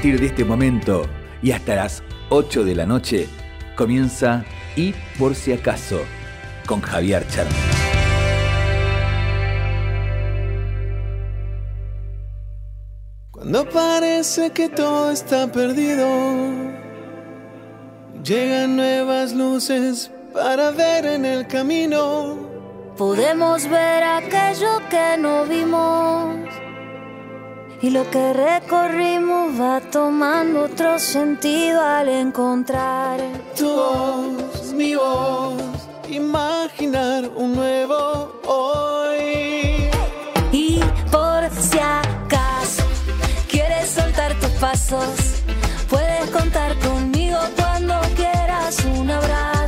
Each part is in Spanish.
partir de este momento y hasta las 8 de la noche comienza Y por si acaso con Javier Charme. Cuando parece que todo está perdido, llegan nuevas luces para ver en el camino. Podemos ver aquello que no vimos y lo que recorrimos va tomando otro sentido al encontrar tu voz, mi voz, imaginar un nuevo hoy. Y por si acaso quieres soltar tus pasos, puedes contar conmigo cuando quieras un abrazo.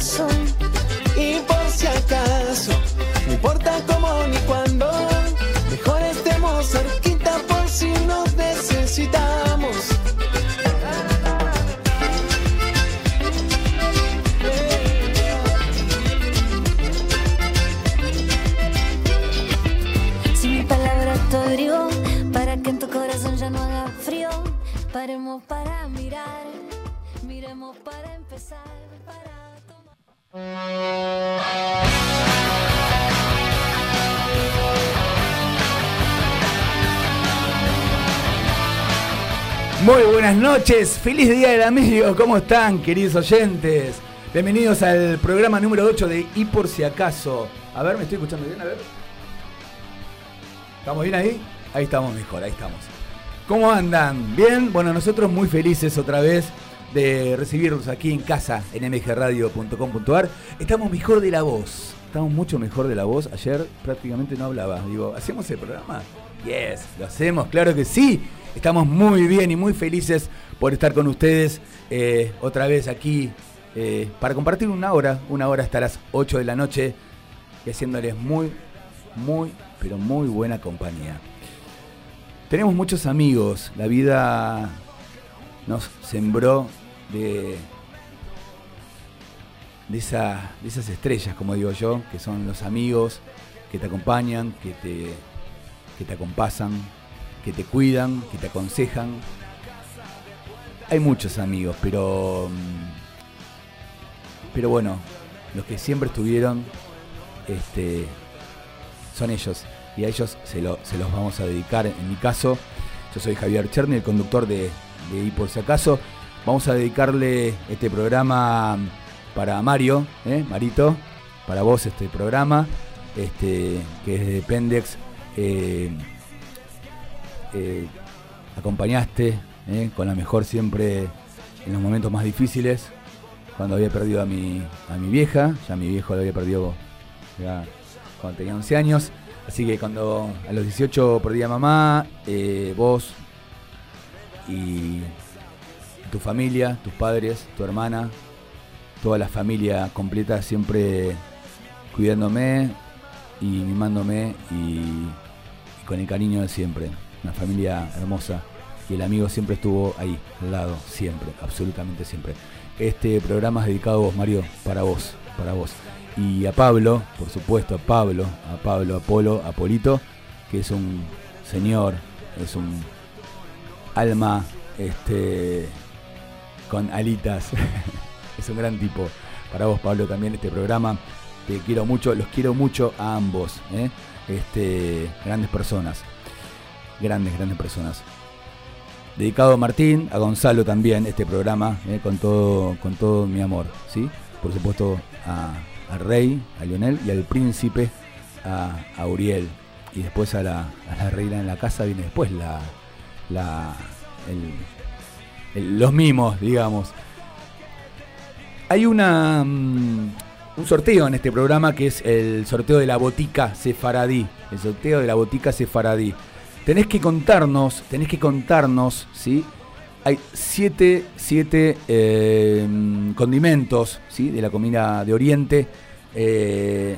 Para mirar, miremos para empezar, para tomar. Muy buenas noches, feliz día del amigo, ¿cómo están queridos oyentes? Bienvenidos al programa número 8 de Y por si acaso. A ver, ¿me estoy escuchando bien? A ver. ¿Estamos bien ahí? Ahí estamos mejor, ahí estamos. ¿Cómo andan? ¿Bien? Bueno, nosotros muy felices otra vez de recibirlos aquí en casa en mgradio.com.ar. Estamos mejor de la voz. Estamos mucho mejor de la voz. Ayer prácticamente no hablaba. Digo, ¿hacemos el programa? Yes, lo hacemos, claro que sí. Estamos muy bien y muy felices por estar con ustedes eh, otra vez aquí eh, para compartir una hora, una hora hasta las 8 de la noche y haciéndoles muy, muy, pero muy buena compañía. Tenemos muchos amigos, la vida nos sembró de, de, esa- de esas estrellas, como digo yo, que son los amigos que te acompañan, que te, que te acompasan, que te cuidan, que te aconsejan. Hay muchos amigos, pero. mm, Pero bueno, los que siempre estuvieron este, son ellos. Y a ellos se, lo- se los vamos a dedicar. En mi caso, yo soy Javier Cherny, el conductor de, de Y por si acaso. Vamos a dedicarle este programa para Mario, ¿eh? Marito, para vos este programa, este, que es de Pendex. eh, eh, acompañaste con la mejor siempre en los momentos más difíciles. Cuando había perdido a mi, a mi vieja, ya mi viejo lo había perdido cuando tenía 11 años. Así que cuando a los 18 perdí a mamá, eh, vos y tu familia, tus padres, tu hermana, toda la familia completa siempre cuidándome y mimándome y, y con el cariño de siempre. Una familia hermosa y el amigo siempre estuvo ahí, al lado, siempre, absolutamente siempre. Este programa es dedicado a vos, Mario, para vos, para vos. Y a Pablo, por supuesto, a Pablo, a Pablo, a Polo, a Polito, que es un señor, es un alma este, con alitas. es un gran tipo. Para vos, Pablo, también este programa. Te quiero mucho, los quiero mucho a ambos. ¿eh? Este, grandes personas. Grandes, grandes personas. Dedicado a Martín, a Gonzalo también, este programa, ¿eh? con, todo, con todo mi amor. ¿sí? Por supuesto, a, al rey, a Lionel, y al príncipe, a, a Uriel. Y después a la, a la reina en la casa viene después la, la, el- los mimos, digamos. Hay una mm, un sorteo en este programa que es el sorteo de la botica sefaradí. El sorteo de la botica sefaradí. Tenés que contarnos, tenés que contarnos, ¿sí? Hay siete, siete eh, condimentos, ¿sí? De la comida de Oriente. Eh,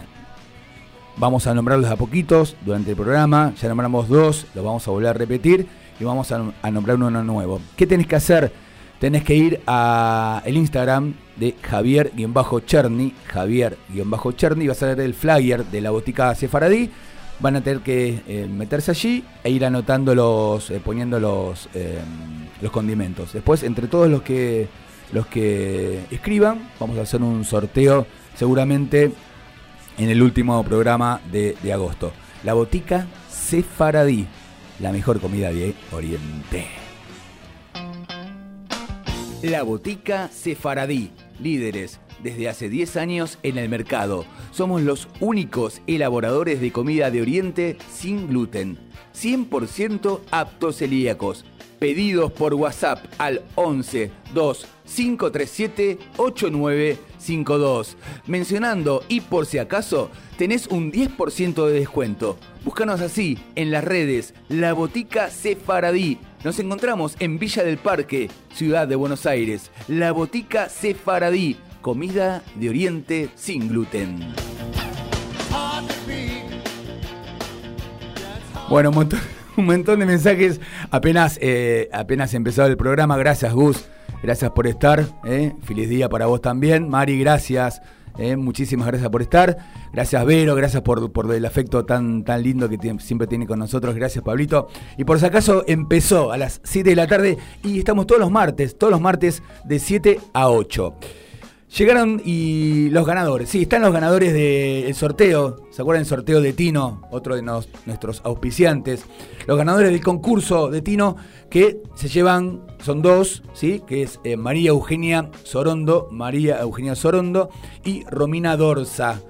Vamos a nombrarlos a poquitos durante el programa. Ya nombramos dos, los vamos a volver a repetir y vamos a, nombrar uno nuevo. ¿Qué tenés que hacer? Tenés que ir a el Instagram de Javier-Cherny, Javier-Cherny, vas a ver el flyer de la botica Sefaradí. Van a tener que eh, meterse allí e ir anotando los, eh, poniendo los, eh, los condimentos. Después, entre todos los que los que escriban, vamos a hacer un sorteo seguramente en el último programa de, de agosto. La botica Sefaradí, la mejor comida de Oriente. La botica Sefaradí, líderes desde hace 10 años en el mercado. Somos los únicos elaboradores de comida de Oriente sin gluten, 100% aptos celíacos. Pedidos por WhatsApp al 11 2 537 8952. Mencionando y por si acaso, tenés un 10% de descuento. Búscanos así en las redes La Botica Sefaradí. Nos encontramos en Villa del Parque, Ciudad de Buenos Aires. La Botica Sefaradí, comida de Oriente sin gluten. Bueno, montón, un montón de mensajes. Apenas, eh, apenas empezado el programa. Gracias, Gus. Gracias por estar. eh. Feliz día para vos también. Mari, gracias. eh. Muchísimas gracias por estar. Gracias, Vero. Gracias por, por el afecto tan, tan lindo que siempre tiene con nosotros. Gracias, Pablito. Y por si acaso, empezó a las 7 de la tarde y estamos todos los martes, todos los martes de 7 a 8. Llegaron y los ganadores. Sí, están los ganadores del sorteo. ¿Se acuerdan del sorteo de Tino? Otro de nos- nuestros auspiciantes. Los ganadores del concurso de Tino que se llevan, son dos, ¿sí? Que es eh, María Eugenia Sorondo, María Eugenia Sorondo y Romina Dorsa.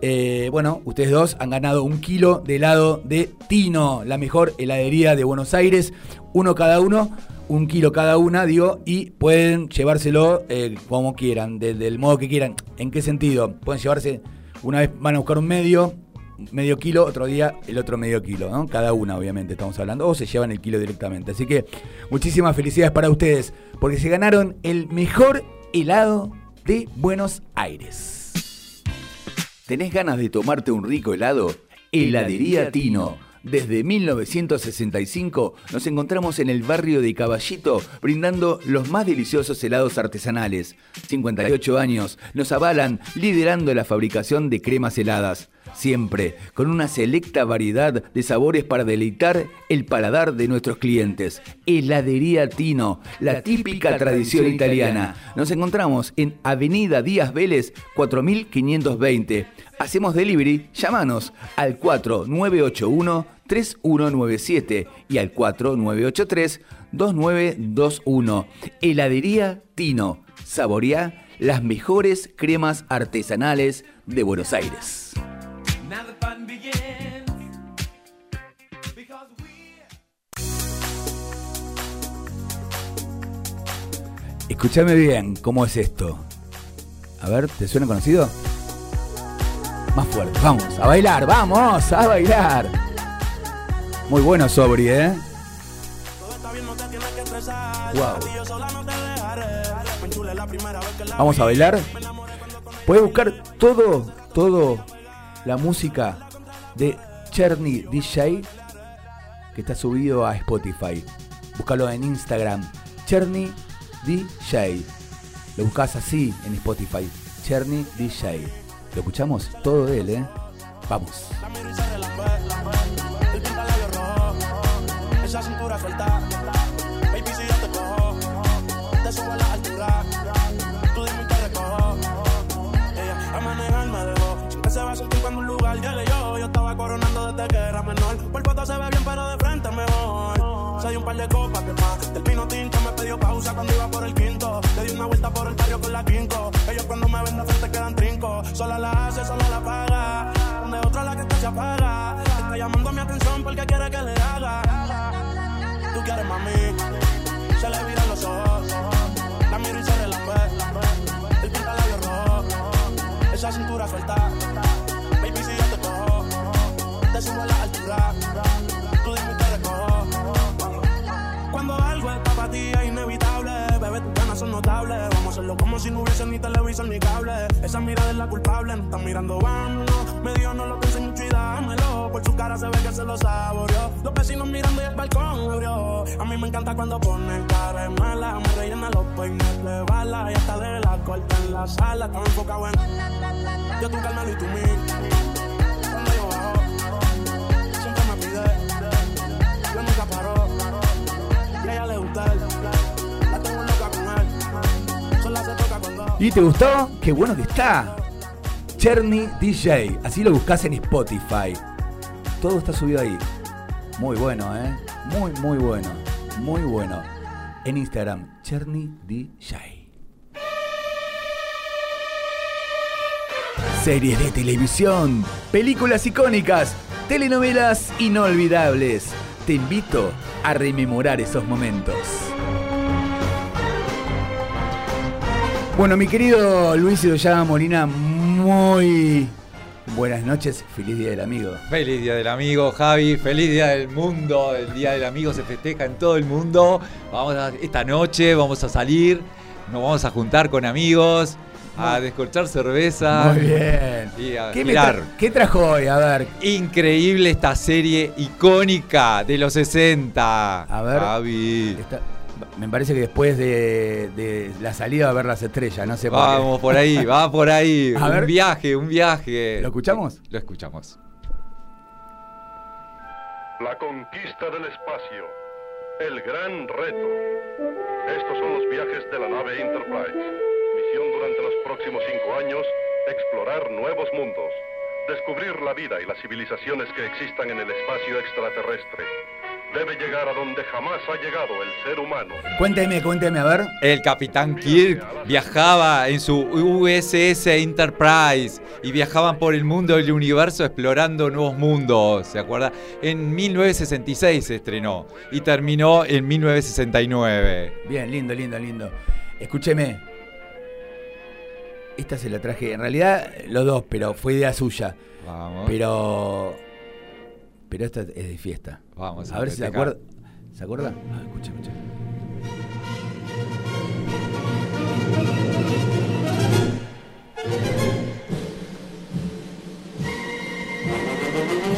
Eh, bueno, ustedes dos han ganado un kilo de helado de Tino, la mejor heladería de Buenos Aires. Uno cada uno, un kilo cada una, digo, y pueden llevárselo eh, como quieran, de- del modo que quieran. ¿En qué sentido? Pueden llevarse, una vez van a buscar un medio, medio kilo, otro día el otro medio kilo, ¿no? Cada una, obviamente, estamos hablando, o se llevan el kilo directamente. Así que muchísimas felicidades para ustedes, porque se ganaron el mejor helado de Buenos Aires. ¿Tenés ganas de tomarte un rico helado? Heladería Tino. Desde 1965 nos encontramos en el barrio de Caballito brindando los más deliciosos helados artesanales. 58 años nos avalan liderando la fabricación de cremas heladas. Siempre con una selecta variedad de sabores para deleitar el paladar de nuestros clientes. Heladería Tino, la típica tradición italiana. Nos encontramos en Avenida Díaz Vélez 4520. Hacemos delivery, llámanos al 4981-3197 y al 4983-2921. Heladería Tino. Saboreá las mejores cremas artesanales de Buenos Aires. Escúchame bien, ¿cómo es esto? A ver, ¿te suena conocido? Más fuerte, vamos, a bailar, vamos, a bailar. Muy bueno Sobri, ¿eh? Wow. Vamos a bailar. Puedes buscar todo, todo la música de Cherny DJ que está subido a Spotify. Búscalo en Instagram, Cherny DJ. Lo buscas así en Spotify, Cherny DJ. Lo escuchamos todo de él, ¿eh? Vamos. La cuando un lugar llegue yo. Yo estaba coronando desde que era menor, por foto se ve bien pero de frente mejor. Soy un par de copas que más, del pino tinto me pidió pausa cuando iba por el quinto. Le di una vuelta por el barrio con la quinco, ellos cuando me ven de frente quedan trinco. Sola la hace, sola la paga, donde otra la que está se apaga. Está llamando mi atención porque quiere que le haga. Tú quieres mami, como si no hubiese ni televisor ni cable. Esa mirada es la culpable, no están mirando, vámonos. Me dio, no lo pensé mucho y dámelo. Por su cara se ve que se lo saboreó. Los vecinos mirando y el balcón abrió. A mí me encanta cuando ponen cara mala. Me rellena los peines de bala. Y hasta de la corta en la sala. Estaba enfocado en. Yo tú Carmelo y tú mí. Cuando yo bajo, siempre me pide. Yo nunca paro. Y a ella le gusta el. Te gustó? Qué bueno que está. Cherny DJ. Así lo buscas en Spotify. Todo está subido ahí. Muy bueno, ¿eh? Muy, muy bueno. Muy bueno. En Instagram, Cherny DJ. Series de televisión, películas icónicas, telenovelas inolvidables. Te invito a rememorar esos momentos. Bueno, mi querido Luis Idoyaga Molina, muy buenas noches. Feliz Día del Amigo. Feliz Día del Amigo, Javi. Feliz Día del Mundo. El Día del Amigo se festeja en todo el mundo. Vamos a, esta noche vamos a salir, nos vamos a juntar con amigos, a descorchar cerveza. Muy bien. Y a ¿Qué, tra- qué trajo hoy? A ver. Increíble esta serie icónica de los 60. A ver. Javi. Me parece que después de, de la salida va a ver las estrellas, no sé por qué. Vamos por ahí, va por ahí. A un ver. viaje, un viaje. ¿Lo escuchamos? Lo escuchamos. La conquista del espacio. El gran reto. Estos son los viajes de la nave Enterprise. Misión durante los próximos cinco años, explorar nuevos mundos. Descubrir la vida y las civilizaciones que existan en el espacio extraterrestre. Debe llegar a donde jamás ha llegado el ser humano. Cuénteme, cuénteme, a ver. El capitán Kirk viajaba en su USS Enterprise y viajaban por el mundo y el universo explorando nuevos mundos, ¿se acuerda? En 1966 se estrenó y terminó en 1969. Bien, lindo, lindo, lindo. Escúcheme. Esta se la traje, en realidad los dos, pero fue idea suya. Vamos. Pero. Pero esta es de fiesta. Vamos a ver si se acuerda. ¿Se acuerda? Ah, escucha, escucha.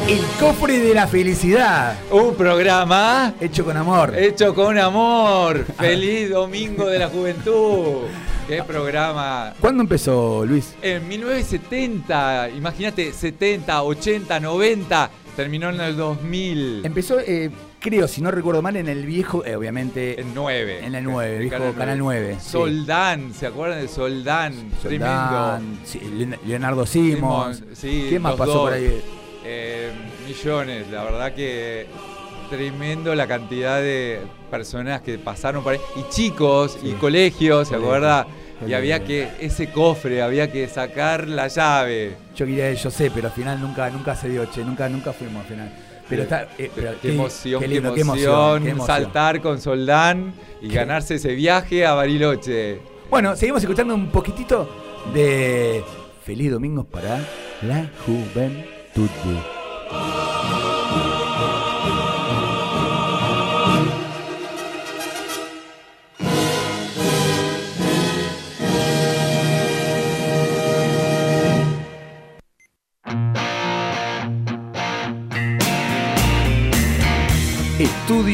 El cofre de la felicidad. Un programa Hecho con amor. hecho con amor. Feliz Domingo de la Juventud. Qué programa. ¿Cuándo empezó, Luis? En 1970, imagínate, 70, 80, 90, terminó en el 2000. Empezó, eh, creo, si no recuerdo mal, en el viejo, eh, obviamente. En 9. En el 9, viejo Canal 9, sí. Soldán, ¿se acuerdan de Soldán? Soldán, sí, Leon- Leonardo Simons. Simons, sí, ¿Qué más pasó dos. por ahí? Eh, millones, la verdad que tremendo la cantidad de personas que pasaron por ahí. Y chicos, y colegios, ¿se acuerda? Y había que, ese cofre, había que sacar la llave. Yo quería, yo sé, pero al final nunca, nunca se dio, che, nunca, nunca fuimos al final. Pero está, eh, pero qué, emoción, qué, lindo, emoción, qué emoción. saltar con Soldán y Qué- ganarse ese viaje a Bariloche. Bueno, seguimos escuchando un poquitito de Feliz Domingos para la Juventud.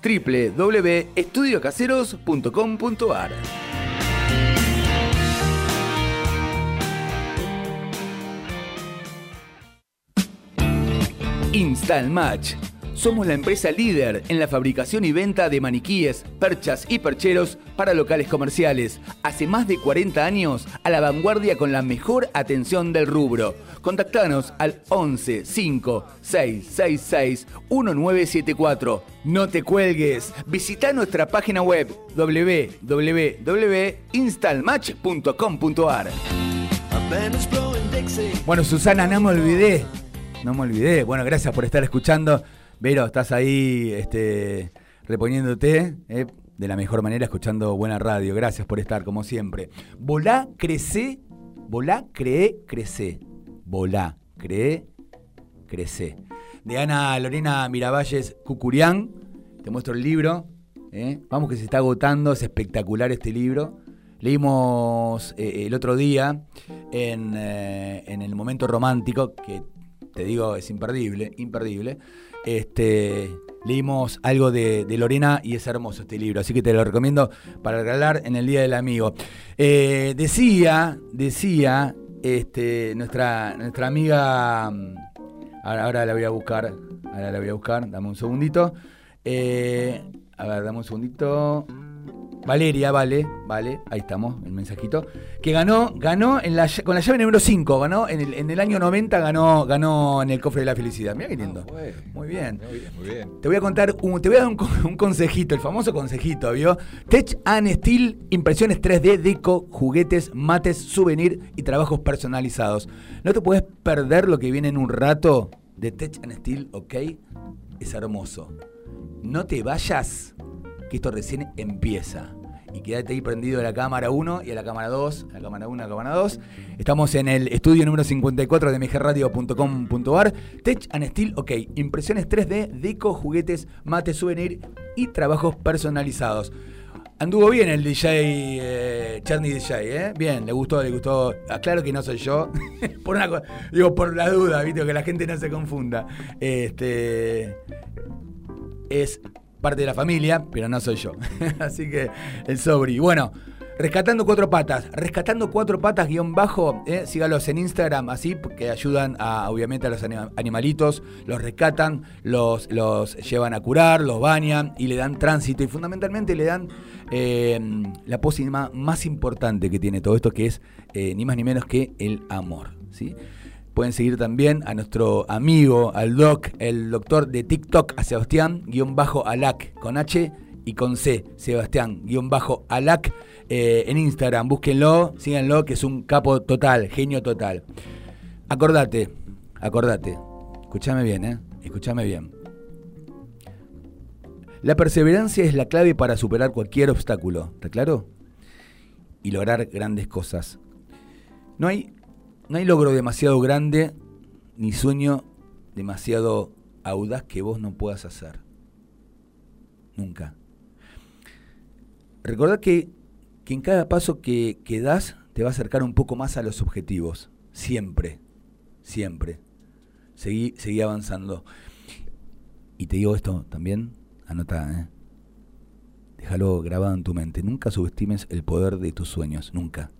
www.estudiocaseros.com.ar. Instalmatch. Somos la empresa líder en la fabricación y venta de maniquíes, perchas y percheros para locales comerciales. Hace más de 40 años a la vanguardia con la mejor atención del rubro. Contactanos al 11 5 666 1974. No te cuelgues. Visita nuestra página web www.instalmatch.com.ar. Bueno, Susana, no me olvidé. No me olvidé. Bueno, gracias por estar escuchando. Vero, estás ahí este, reponiéndote eh, de la mejor manera, escuchando buena radio. Gracias por estar, como siempre. Volá, crece. Volá, cree, crece. Volá, cree, crece. De Ana Lorena Miravalles Cucurián. Te muestro el libro. eh. Vamos que se está agotando. Es espectacular este libro. leímos eh, el otro día en, en el momento romántico, que te digo es imperdible, imperdible. Este, leímos algo de, Lorena y es hermoso este libro, así que te lo recomiendo para regalar en el Día del Amigo. Eh, decía, decía este, nuestra, nuestra amiga, mm, ahora, ahora la voy a buscar, ahora la voy a buscar, dame un segundito. Eh, a ver, dame un segundito. Valeria, vale, vale, ahí estamos, el mensajito. Que ganó, ganó en la, con la llave número 5, ganó en el, en el año 90, ganó, ganó en el cofre de la felicidad. Mira qué lindo. Ah, bueno. Muy bien. Muy bien, muy bien. Te voy a contar, un, te voy a dar un, un consejito, el famoso consejito, ¿vio? Tech and Steel, impresiones 3D, deco, juguetes, mates, souvenir y trabajos personalizados. No te puedes perder lo que viene en un rato de Tech and Steel, ¿ok? Es hermoso. No te vayas, que esto recién empieza. Y quédate ahí prendido a la cámara 1 y a la cámara 2, a la cámara 1, a la cámara 2. Estamos en el estudio número 54 de mgradio.com.ar. Tech and Steel, ok. Impresiones 3D, deco, juguetes, mate, souvenir y trabajos personalizados. Anduvo bien el DJ, eh, Charny DJ, ¿eh? Bien, le gustó, le gustó. Aclaro que no soy yo. por una co- digo, por la duda, ¿viste? Que la gente no se confunda. Este. Es parte de la familia, pero no soy yo. Así que el sobri. Bueno, rescatando cuatro patas. Rescatando cuatro patas guion bajo. eh, sígalos en Instagram, así, porque ayudan a, obviamente a los anima- animalitos. Los rescatan, los, los llevan a curar, los bañan y le dan tránsito. Y fundamentalmente le dan eh, la pócima más importante que tiene todo esto, que es eh, ni más ni menos que el amor. ¿sí? Pueden seguir también a nuestro amigo, al doc, el doctor de TikTok, a Sebastián, guion bajo Alac, con H y con C, Sebastián, guion bajo Alac, eh, en Instagram. Búsquenlo, síganlo, que es un capo total, genio total. Acordate, acordate, escúchame bien, ¿eh? Escúchame bien. La perseverancia es la clave para superar cualquier obstáculo, ¿está claro? Y lograr grandes cosas. No hay, no hay logro demasiado grande ni sueño demasiado audaz que vos no puedas hacer. Nunca. Recordá que, que en cada paso que, que das te va a acercar un poco más a los objetivos. Siempre. Siempre. Seguí, seguí avanzando. Y te digo esto también, anota, ¿eh? Déjalo grabado en tu mente. Nunca subestimes el poder de tus sueños, nunca.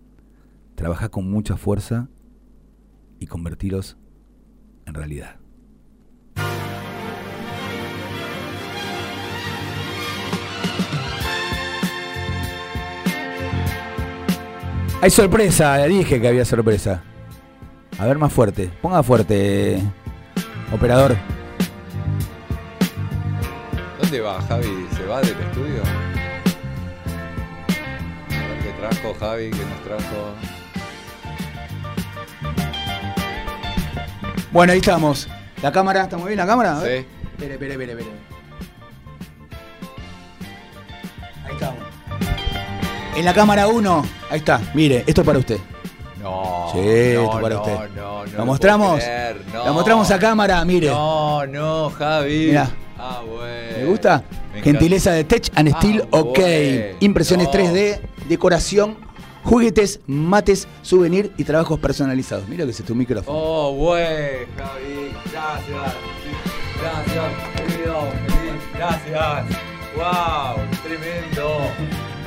Trabaja con mucha fuerza y convertirlos en realidad. Hay sorpresa, ya dije que había sorpresa. A ver más fuerte, ponga fuerte, operador. ¿Dónde va Javi? ¿Se va del estudio? A ver trajo Javi, qué nos trajo. Bueno, ahí estamos. La cámara, ¿está muy bien la cámara? Sí. Espere, espere, espere, espere. Ahí estamos. En la cámara 1, ahí está. Mire, esto es para usted. No. Sí, no, esto para no, usted. No, no, ¿Lo lo mostramos? creer, no. Lo mostramos a cámara, mire. No, no, Javi. Mirá. Ah, bueno. ¿Le gusta? Me encanta. Gentileza de Tech and Ah, Steel, ok. bueno. Impresiones No. 3D, decoración, juguetes, mates, souvenir y trabajos personalizados. Mira que es tu micrófono. Oh, bueno, Javi. Gracias. Gracias, querido. Gracias. Wow, tremendo.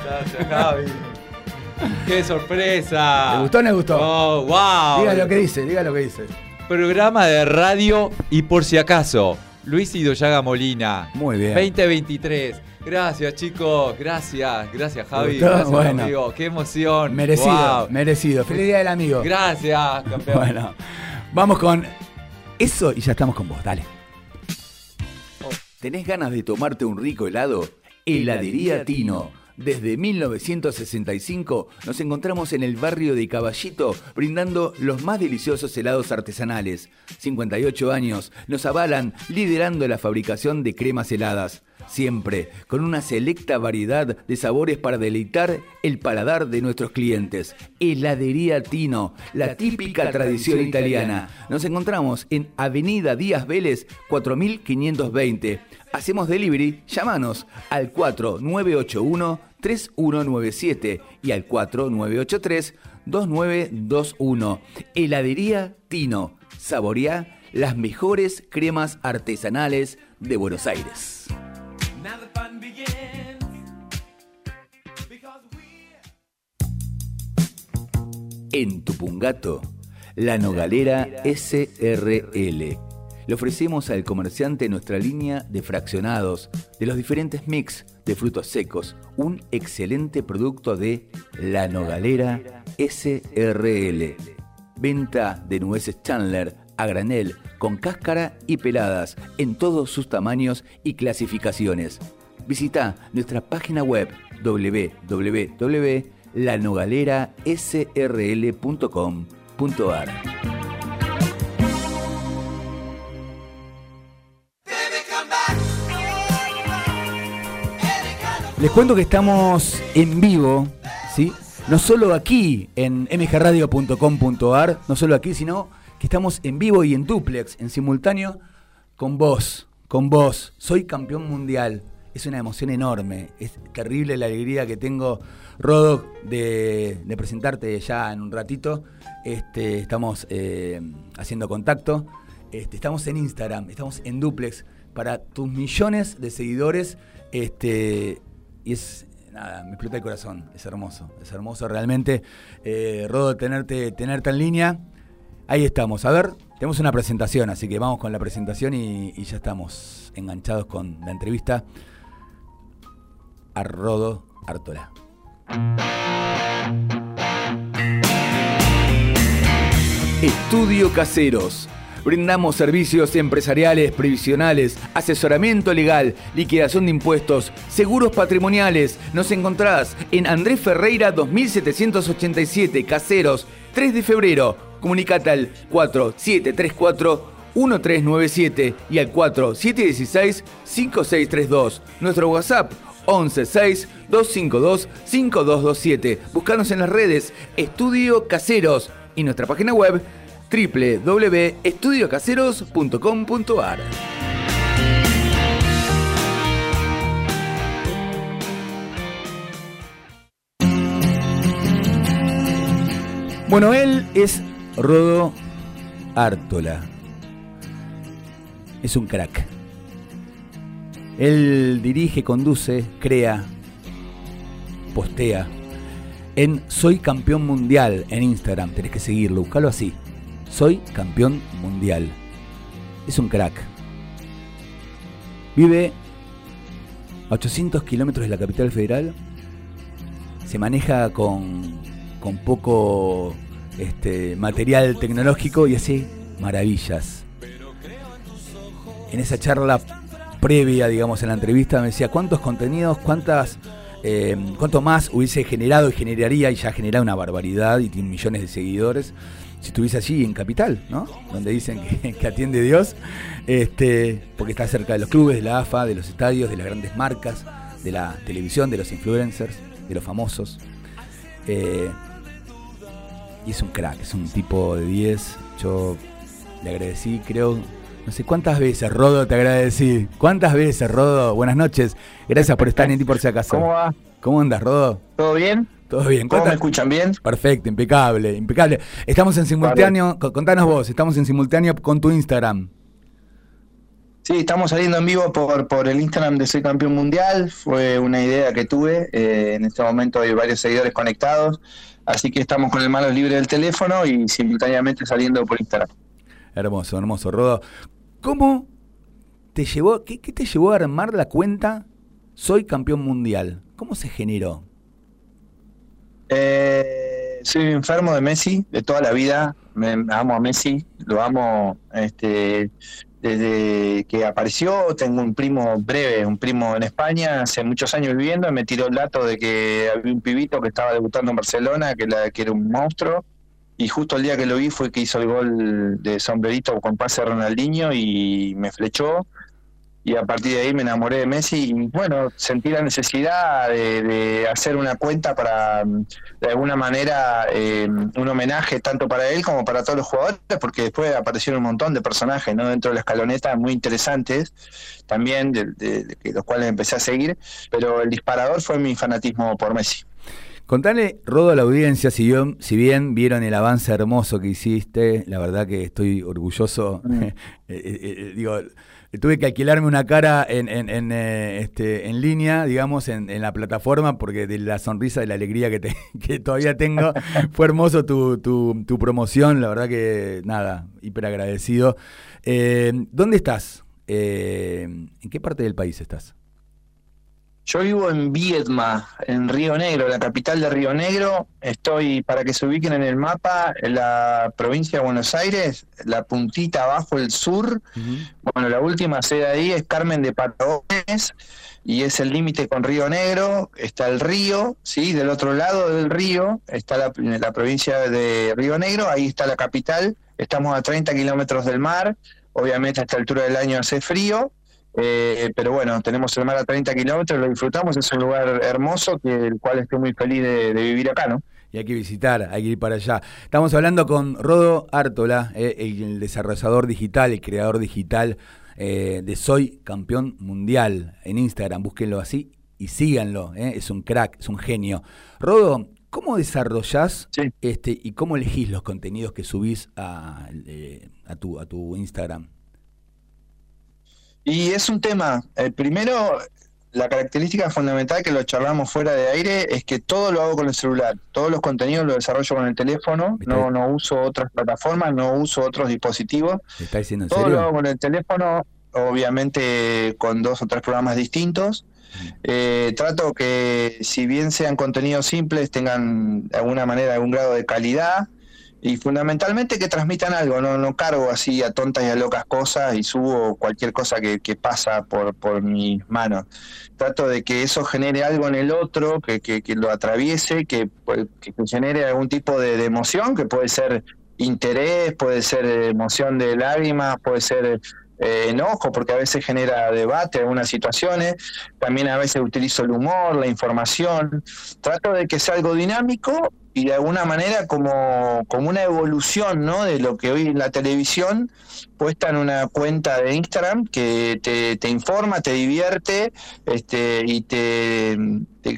Gracias, Javi. ¡Qué sorpresa! ¿Le gustó o no le gustó? Oh, wow. Diga lo que dice, diga lo que dice. Programa de radio y por si acaso, Luis Idoyaga Molina. Muy bien. 2023. Gracias, chicos. Gracias. Gracias, Javi. Gracias, Bueno. amigo. Qué emoción. Merecido, Wow. merecido. Feliz día del amigo. Gracias, campeón. Bueno, vamos con eso y ya estamos con vos. Dale. ¿Tenés ganas de tomarte un rico helado? Heladería Tino. Desde 1965 nos encontramos en el barrio de Caballito brindando los más deliciosos helados artesanales. 58 años nos avalan liderando la fabricación de cremas heladas. Siempre con una selecta variedad de sabores para deleitar el paladar de nuestros clientes. Heladería Tino, la típica tradición italiana. Nos encontramos en Avenida Díaz Vélez 4520. Hacemos delivery, llámanos al 4981 3197 y al 4983-2921. Heladería Tino. Saboreá las mejores cremas artesanales de Buenos Aires. En Tupungato, la Nogalera SRL. Le ofrecemos al comerciante nuestra línea de fraccionados de los diferentes mix de frutos secos, un excelente producto de La Nogalera SRL. Venta de nueces Chandler a granel, con cáscara y peladas, en todos sus tamaños y clasificaciones. Visita nuestra página web www.lanogalerasrl.com.ar. Les cuento que estamos en vivo, ¿sí? No solo aquí en mgradio.com.ar, no solo aquí, sino estamos en vivo y en duplex, en simultáneo, con vos, con vos. Soy campeón mundial. Es una emoción enorme. Es terrible la alegría que tengo, Rodo, de, de presentarte ya en un ratito. Este, estamos eh, haciendo contacto. Este, estamos en Instagram, estamos en duplex para tus millones de seguidores. Este, y es nada, me explota el corazón, es hermoso, es hermoso realmente. Eh, Rodo, tenerte, tenerte en línea. Ahí estamos, a ver, tenemos una presentación, así que vamos con la presentación y, ya estamos enganchados con la entrevista a Rodo Artola. Estudio Caseros. Brindamos servicios empresariales, previsionales, asesoramiento legal, liquidación de impuestos, seguros patrimoniales. Nos encontrás en Andrés Ferreira 2787, Caseros, 3 de febrero. Comunicate al 4734-1397 y al 4716-5632. Nuestro WhatsApp 116-252-5227. Buscanos en las redes Estudio Caseros y nuestra página web www.estudiocaseros.com.ar. Bueno, él es Rodo Ártola. Es un crack. Él dirige, conduce, crea, postea en Soy Campeón Mundial en Instagram. Tenés que seguirlo, buscalo así. Soy Campeón Mundial. Es un crack. Vive a 800 kilómetros de la capital federal. Se maneja con, con poco este, material tecnológico y hace maravillas. En esa charla previa, digamos, en la entrevista, me decía cuántos contenidos, cuántas, eh, cuánto más hubiese generado y generaría, y ya genera una barbaridad y tiene millones de seguidores, si estuviese allí en Capital, ¿no? Donde dicen que, que atiende Dios, este, porque está cerca de los clubes, de la AFA, de los estadios, de las grandes marcas, de la televisión, de los influencers, de los famosos. Eh, y es un crack, es un tipo de 10. Yo le agradecí, creo, no sé cuántas veces, Rodo, te agradecí. ¿Cuántas veces, Rodo? Buenas noches. Gracias por estar en ti por si acaso. ¿Cómo va? ¿Cómo andas, Rodo? ¿Todo bien? Todo bien. ¿Cómo me ¿Cuántas- escuchan bien? Perfecto, impecable, impecable. Estamos en simultáneo, co- contanos vos, estamos en simultáneo con tu Instagram. Sí, estamos saliendo en vivo por, por el Instagram de Soy Campeón Mundial. Fue una idea que tuve. eh, en este momento hay varios seguidores conectados. Así que estamos con el mano libre del teléfono y simultáneamente saliendo por Instagram. Hermoso, hermoso, Rodo. ¿Cómo te llevó, qué, qué te llevó a armar la cuenta Soy Campeón Mundial? ¿Cómo se generó? Eh, soy enfermo de Messi de toda la vida. Me, amo a Messi, lo amo este, desde que apareció. Tengo un primo breve, un primo en España, hace muchos años viviendo. Me tiró el dato de que había un pibito que estaba debutando en Barcelona, que, la, que era un monstruo. Y justo el día que lo vi fue que hizo el gol de sombrerito con pase Ronaldinho y me flechó. Y a partir de ahí me enamoré de Messi y bueno, sentí la necesidad de, de hacer una cuenta para, mm, de alguna manera, eh, un homenaje tanto para él como para todos los jugadores, porque después aparecieron un montón de personajes ¿no? dentro de la escaloneta muy interesantes, también de, de- los cuales empecé a seguir, pero el disparador fue mi fanatismo por Messi. Contale, Rodo, a la audiencia, si bien, si bien vieron el avance hermoso que hiciste, la verdad que estoy orgulloso. Eh, eh, eh, digo, tuve que alquilarme una cara en, en, en, eh, este, en línea, digamos, en, en la plataforma, porque de la sonrisa, de la alegría que, te- que todavía tengo, fue hermoso tu, tu, tu promoción, la verdad que nada, hiper agradecido. ¿Dónde estás? ¿En qué parte del país estás? Yo vivo en Viedma, en Río Negro, la capital de Río Negro. Estoy, para que se ubiquen en el mapa, en la provincia de Buenos Aires, la puntita abajo, el sur. Bueno, la última sede ahí es Carmen de Patagones y es el límite con Río Negro. Está el río, ¿sí? Del otro lado del río está la, la provincia de Río Negro, ahí está la capital. Estamos a 30 kilómetros del mar. Obviamente a esta altura del año hace frío. Eh, pero bueno, tenemos el mar a 30 kilómetros, lo disfrutamos, es un lugar hermoso, que el cual estoy muy feliz de, de vivir acá, ¿no? Y hay que visitar, hay que ir para allá. Estamos hablando con Rodo Ártola, eh, el desarrollador digital, el creador digital eh, de Soy Campeón Mundial en Instagram. Búsquenlo así y síganlo. eh, Es un crack, es un genio. Rodo, ¿cómo desarrollás Sí. este, y cómo elegís los contenidos que subís a, eh, a, tu, a tu Instagram? Y es un tema, el primero, la característica fundamental que lo charlamos fuera de aire es que todo lo hago con el celular, todos los contenidos los desarrollo con el teléfono, no, no uso otras plataformas, no uso otros dispositivos, ¿Te está diciendo en todo lo hago con el teléfono, obviamente con dos o tres programas distintos. Eh, trato que si bien sean contenidos simples, tengan de alguna manera algún grado de calidad y fundamentalmente que transmitan algo, no, no cargo así a tontas y a locas cosas y subo cualquier cosa que, que pasa por, por mis manos. Trato de que eso genere algo en el otro, que, que, que lo atraviese, que, pues, que genere algún tipo de, emoción, que puede ser interés, puede ser emoción de lágrimas, puede ser eh, enojo, porque a veces genera debate algunas situaciones. También a veces utilizo el humor, la información. Trato de que sea algo dinámico y de alguna manera como, como una evolución ¿no? de lo que hoy en la televisión puesta en una cuenta de Instagram que te, te informa, te divierte este, y te,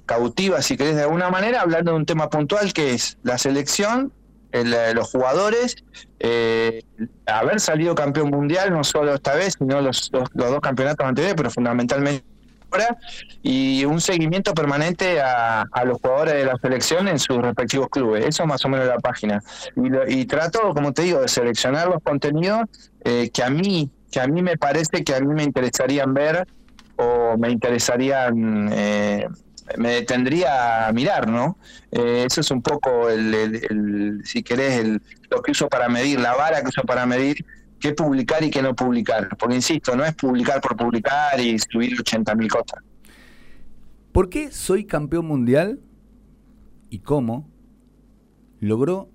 cautiva, si querés, de alguna manera, hablando de un tema puntual que es la selección, el, eh, los jugadores, eh, haber salido campeón mundial, no solo esta vez, sino los, los, los dos campeonatos anteriores, pero fundamentalmente y un seguimiento permanente a, los jugadores de la selección en sus respectivos clubes. Eso es más o menos la página. Y, lo- y trato, como te digo, de seleccionar los contenidos eh, que a mí, que a mí me parece que a mí me interesarían ver o me interesarían, eh, me detendría a mirar, ¿no? Eh, eso es un poco el- el- si querés, el, lo que uso para medir, la vara que uso para medir qué publicar y qué no publicar. Porque insisto, no es publicar por publicar y subir 80.000 cosas. ¿Por qué soy campeón mundial y cómo logró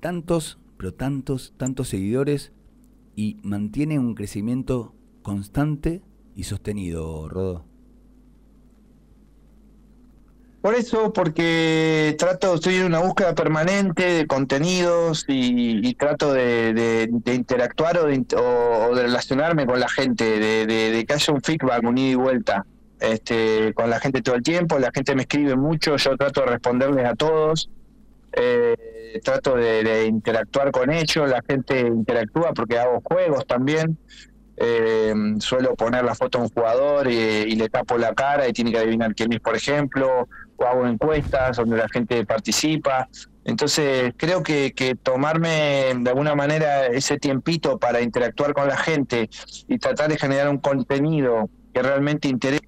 tantos, pero tantos, tantos seguidores y mantiene un crecimiento constante y sostenido, Rodo? Por eso, porque trato, estoy en una búsqueda permanente de contenidos y, y trato de, interactuar o de, o- de relacionarme con la gente, de, que haya un feedback, un ida y vuelta este, con la gente todo el tiempo. La gente me escribe mucho, yo trato de responderles a todos. eh, trato de interactuar con ellos, la gente interactúa porque hago juegos también. Eh, suelo poner la foto de un jugador y, y le tapo la cara y tiene que adivinar quién es, por ejemplo, o hago encuestas donde la gente participa. Entonces, creo que, que tomarme de alguna manera ese tiempito para interactuar con la gente y tratar de generar un contenido que realmente interese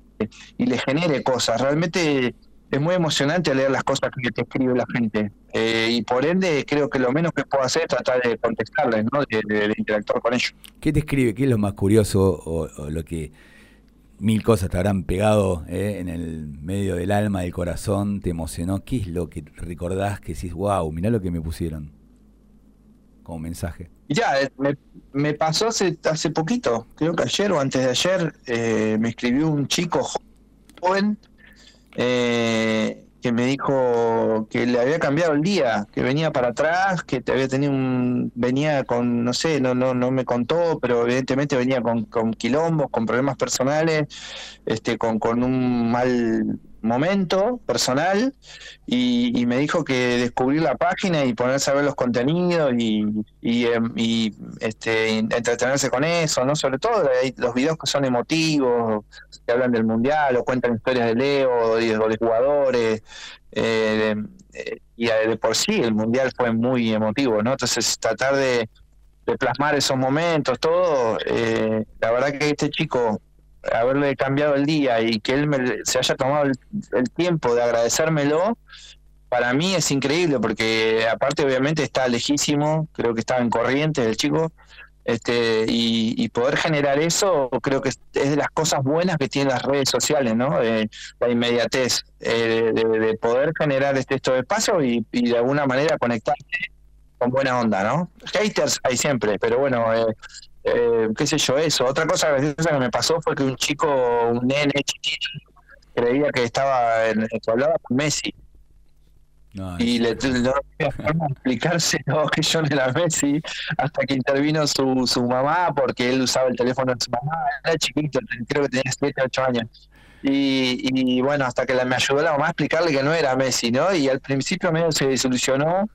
y le genere cosas, realmente es muy emocionante leer las cosas que te escribe la gente. Eh, y por ende, creo que lo menos que puedo hacer es tratar de contestarles, ¿no? de- de- de interactuar con ellos. ¿Qué te escribe? ¿Qué es lo más curioso o, o lo que mil cosas te habrán pegado eh, en el medio del alma, del corazón, te emocionó? ¿Qué es lo que recordás que decís, wow, mirá lo que me pusieron? como mensaje. Ya, eh, me, me pasó hace, hace poquito, creo que ayer o antes de ayer, eh, me escribió un chico joven eh, que me dijo que le había cambiado el día, que venía para atrás, que te había tenido un, venía con, no sé, no, no, no me contó, pero evidentemente venía con, con quilombos, con problemas personales, este, con, con un mal momento personal y, me dijo que descubrir la página y ponerse a ver los contenidos y, y, em, y, este, entretenerse con eso, ¿no? Sobre todo hay los videos que son emotivos, que hablan del mundial o cuentan historias de Leo o de, jugadores. eh, eh, y de por sí el mundial fue muy emotivo, ¿no? Entonces tratar de, de plasmar esos momentos, todo, eh, la verdad que este chico haberle cambiado el día y que él me- se haya tomado el, tiempo de agradecérmelo, para mí es increíble porque aparte obviamente está lejísimo, creo que estaba en corriente el chico, este y, y poder generar eso creo que es, de las cosas buenas que tienen las redes sociales, ¿no? Eh, la inmediatez, eh, de, de poder generar este estos espacios y, y de alguna manera conectarte con buena onda, ¿no? Haters hay siempre, pero bueno, eh, eh, qué sé yo, eso. Otra cosa graciosa que me pasó fue que un chico, un nene chiquito, creía que estaba en, que hablaba con Messi No, y le no había forma de explicárselo que yo no era Messi hasta que intervino su, su mamá porque él usaba el teléfono de su mamá, era chiquito, creo que tenía 7, 8 años. Y, y bueno, hasta que la, me ayudó la mamá a explicarle que no era Messi, ¿no? Y al principio medio se desilusionó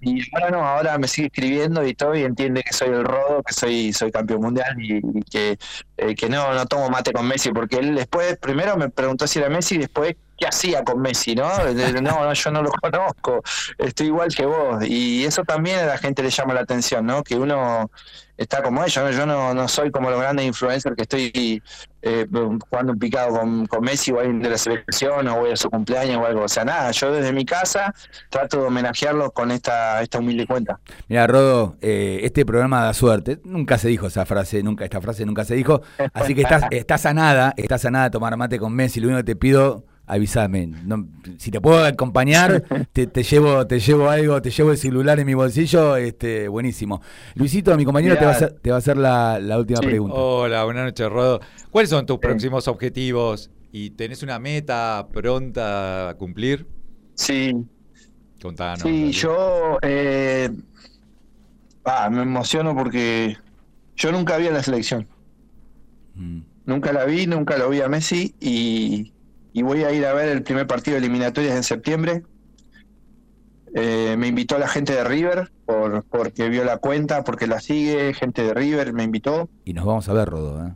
y ahora no, ahora me sigue escribiendo y todo y entiende que soy el rodo, que soy soy campeón mundial y, que, eh, que no, no tomo mate con Messi, porque él después, primero me preguntó si era Messi y después qué hacía con Messi, ¿no? No, no, yo no lo conozco, estoy igual que vos. Y eso también a la gente le llama la atención, ¿no? Que uno está como ellos, ¿no? Yo no, no soy como los grandes influencers que estoy eh, jugando un picado con, con Messi o alguien de la selección o voy a su cumpleaños o algo. O sea, nada, yo desde mi casa trato de homenajearlos con esta, esta humilde cuenta. Mira, Rodo, eh, este programa da suerte. Nunca se dijo esa frase, nunca esta frase nunca se dijo. Así que estás, estás sanada, estás sanada a tomar mate con Messi. Lo único que te pido, avísame. No, si te puedo acompañar, te, te llevo, te llevo algo, te llevo el celular en mi bolsillo, este, buenísimo. Luisito, mi compañero te va a hacer, te va a hacer la, la última Sí. pregunta. Hola, buenas noches, Rodo. ¿Cuáles son tus próximos objetivos? ¿Y tenés una meta pronta a cumplir? Sí, Contanos. sí, yo eh, ah, me emociono porque yo nunca vi a la selección. Mm. Nunca la vi, nunca lo vi a Messi y, y voy a ir a ver el primer partido de eliminatorias en septiembre. Eh, me invitó la gente de River por, porque vio la cuenta, porque la sigue, gente de River me invitó. Y nos vamos a ver, Rodo. ¿eh?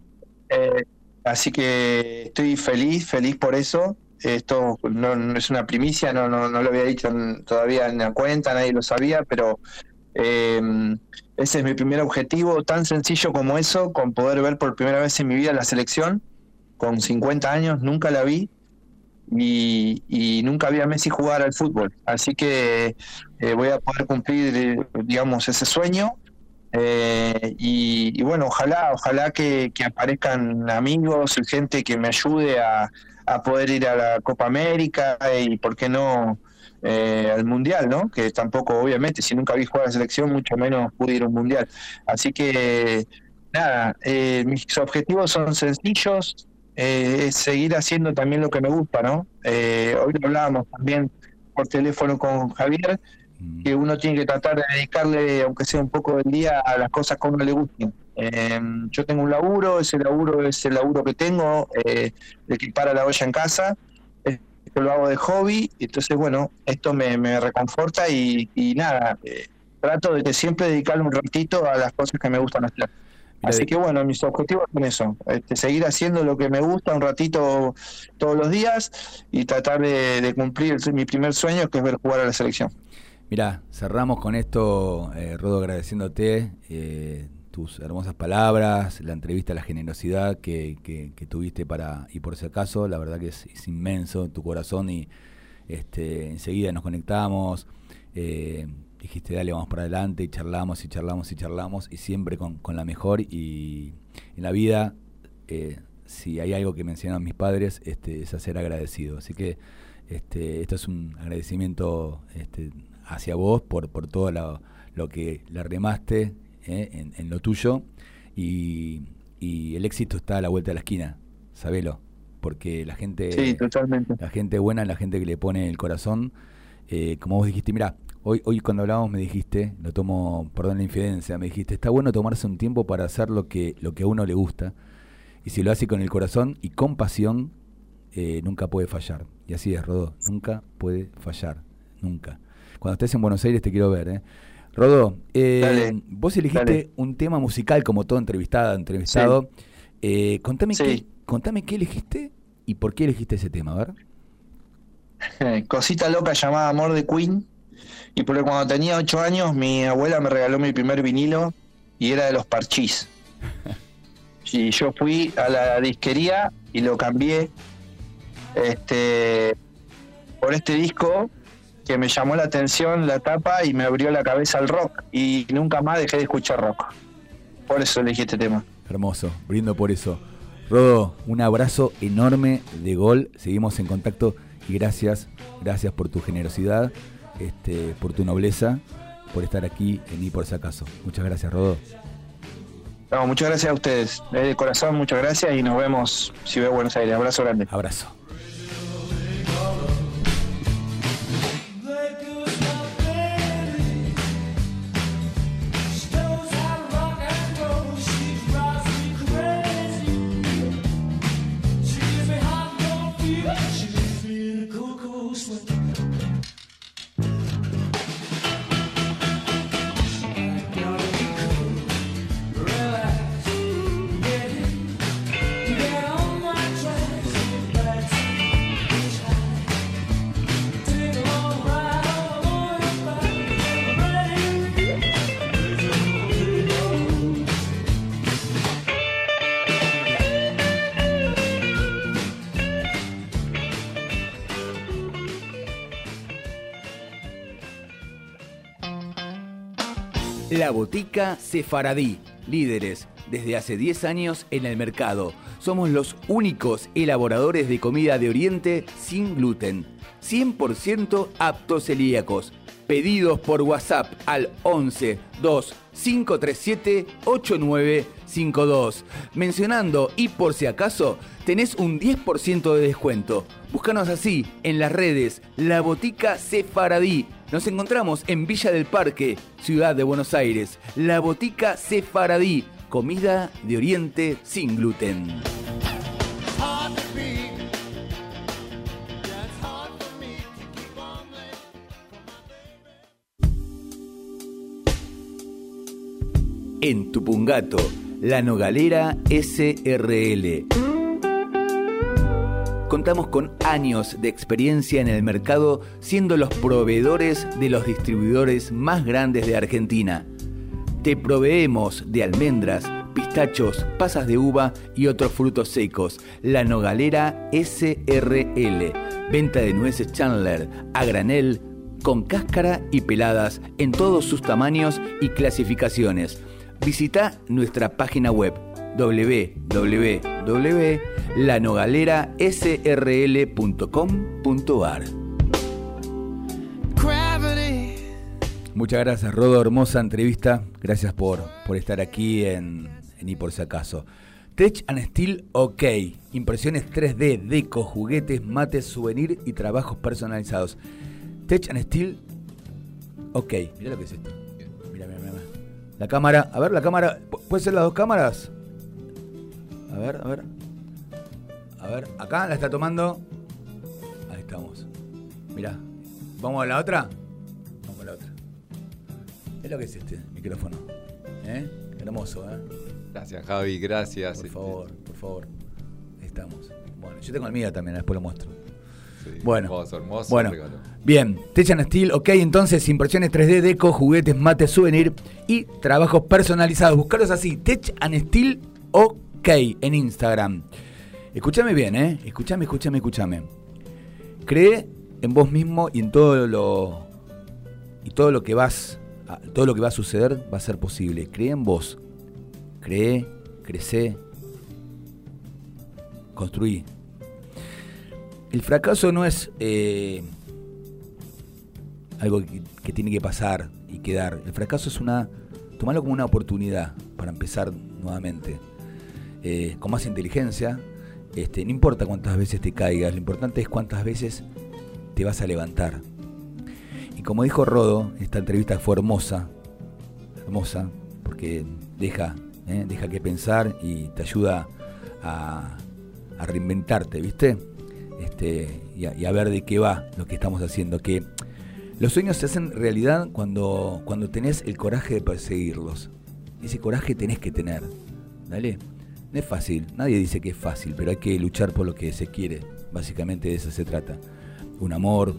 Eh, así que estoy feliz, feliz por eso. Esto no, no es una primicia, no, no, no lo había dicho todavía en la cuenta, nadie lo sabía, pero eh, ese es mi primer objetivo, tan sencillo como eso, con poder ver por primera vez en mi vida la selección, con 50 años, nunca la vi y, y nunca vi a Messi jugar al fútbol. Así que eh, voy a poder cumplir, eh, digamos, ese sueño eh, y, bueno, ojalá, ojalá que, que aparezcan amigos y gente que me ayude a, a poder ir a la Copa América y, ¿por qué no, eh, al Mundial, ¿no? Que tampoco, obviamente, si nunca vi jugar a la selección, mucho menos pude ir a un Mundial. Así que, nada, mis objetivos son sencillos, eh, es seguir haciendo también lo que me gusta, ¿no? Eh, hoy lo hablábamos también por teléfono con Javier, Mm. que uno tiene que tratar de dedicarle, aunque sea un poco del día, a las cosas que a uno le gusten. Eh, yo tengo un laburo, ese laburo es el laburo que tengo, eh, de equipar la olla en casa, eh, lo hago de hobby, entonces bueno, esto me, me reconforta y, y nada, eh, trato de siempre dedicarle un ratito a las cosas que me gustan hacer. Así que bueno, mis objetivos son eso, este, seguir haciendo lo que me gusta un ratito todos los días y tratar de, de cumplir mi primer sueño, que es ver jugar a la selección. Mira, cerramos con esto, eh, Rodo, agradeciéndote eh, tus hermosas palabras, la entrevista, la generosidad que, que- que tuviste para, y por si acaso, la verdad que es, es inmenso tu corazón y este, enseguida nos conectamos, eh, dijiste dale, vamos para adelante y charlamos y charlamos y charlamos y siempre con, con la mejor y en la vida, eh, si hay algo que mencionan mis padres, este, es a ser agradecido. Así que Este, esto es un agradecimiento este, hacia vos por, por todo lo, lo que le remaste eh, en, en lo tuyo y, y el éxito está a la vuelta de la esquina, sabelo, porque la gente, Sí, totalmente. la gente buena, la gente que le pone el corazón, eh, como vos dijiste, mira, hoy, hoy cuando hablábamos me dijiste, lo tomo, perdón la infidencia, me dijiste, está bueno tomarse un tiempo para hacer lo que, lo que a uno le gusta, y si lo hace con el corazón y con pasión, eh, nunca puede fallar. Y así es, Rodó, nunca puede fallar, nunca. Cuando estés en Buenos Aires te quiero ver, ¿eh? Rodó, eh, Dale, vos elegiste dale. un tema musical como todo entrevistada, entrevistado. Eh, contame, Sí. qué, contame qué elegiste y por qué elegiste ese tema, a ver. Cosita loca llamada Amor de Queen. Y porque cuando tenía ocho años, mi abuela me regaló mi primer vinilo y era de los parchís. Y yo fui a la disquería y lo cambié este, por este disco que me llamó la atención la tapa y me abrió la cabeza al rock. Y nunca más dejé de escuchar rock. Por eso elegí este tema. Hermoso, brindo por eso. Rodo, un abrazo enorme de gol. Seguimos en contacto y gracias, gracias por tu generosidad, este, por tu nobleza, por estar aquí en Y por si acaso. Muchas gracias, Rodo. No, muchas gracias a ustedes. De corazón, muchas gracias y nos vemos si veo Buenos Aires. Abrazo grande. Abrazo. La Botica Sefaradí, líderes desde hace 10 años en el mercado. Somos los únicos elaboradores de comida de Oriente sin gluten, 100% aptos celíacos. Pedidos por WhatsApp al 11 2 537 8952. Mencionando y por si acaso, tenés un 10% de descuento. Búscanos así en las redes La Botica Sefaradí. Nos encontramos en Villa del Parque, Ciudad de Buenos Aires. La Botica Sefaradí, comida de Oriente sin gluten. En Tupungato, La Nogalera SRL. Contamos con años de experiencia en el mercado siendo los proveedores de los distribuidores más grandes de Argentina. Te proveemos de almendras, pistachos, pasas de uva y otros frutos secos. La Nogalera SRL. Venta de nueces Chandler a granel, con cáscara y peladas en todos sus tamaños y clasificaciones. Visita nuestra página web www.lanogalerasrl.com.ar Muchas gracias, Rodo. Hermosa entrevista. Gracias por, por estar aquí en, en Y por si acaso. Tech and Steel OK. Impresiones 3D, deco, juguetes, mates, souvenir y trabajos personalizados. Tech and Steel OK. Mira lo que es esto. Mira, mira, mira. La cámara. A ver, la cámara. ¿pu- ¿Puede ser las dos cámaras? A ver, a ver. A ver, acá la está tomando. Ahí estamos. Mirá. ¿Vamos a la otra? Vamos a la otra. Es lo que es este micrófono. ¿Eh? Hermoso, ¿eh? Gracias, Javi, gracias. Por Este, favor, por favor. Ahí estamos. Bueno, yo tengo el mío también, después lo muestro. sí, Bueno, Hermoso, hermoso. bueno. regalo. Bien, Tech and Steel, ok, entonces impresiones 3D, deco, juguetes, mates, souvenir y trabajos personalizados. Buscarlos así, Tech and Steel, ok, en Instagram. Escúchame bien, ¿eh? Escúchame, escúchame, escúchame. Cree en vos mismo y en todo lo y todo lo que vas todo lo que va a suceder va a ser posible. Cree en vos. Cree, crece, construí. el fracaso no es eh, algo que, que tiene que pasar y quedar. El fracaso es una. tomarlo como una oportunidad para empezar nuevamente. Eh, con más inteligencia. Este, no importa cuántas veces te caigas, lo importante es cuántas veces te vas a levantar. Y como dijo Rodo, esta entrevista fue hermosa, hermosa, porque deja, ¿eh? deja que pensar y te ayuda a, a reinventarte, ¿viste? Este, y, a, ver de qué va lo que estamos haciendo. Que los sueños se hacen realidad cuando, cuando tenés el coraje de perseguirlos. Ese coraje tenés que tener. ¿Dale? No es fácil, nadie dice que es fácil, pero hay que luchar por lo que se quiere. Básicamente de eso se trata. Un amor,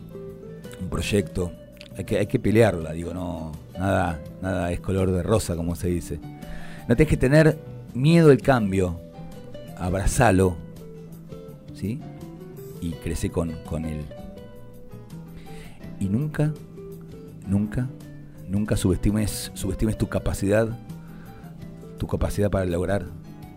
un proyecto. Hay que, hay que pelearla, digo, no. Nada, nada es color de rosa, como se dice. No tenés que tener miedo al cambio. Abrazalo. ¿Sí? Y crece con, con él. Y nunca, nunca, nunca subestimes, subestimes tu capacidad, tu capacidad para lograr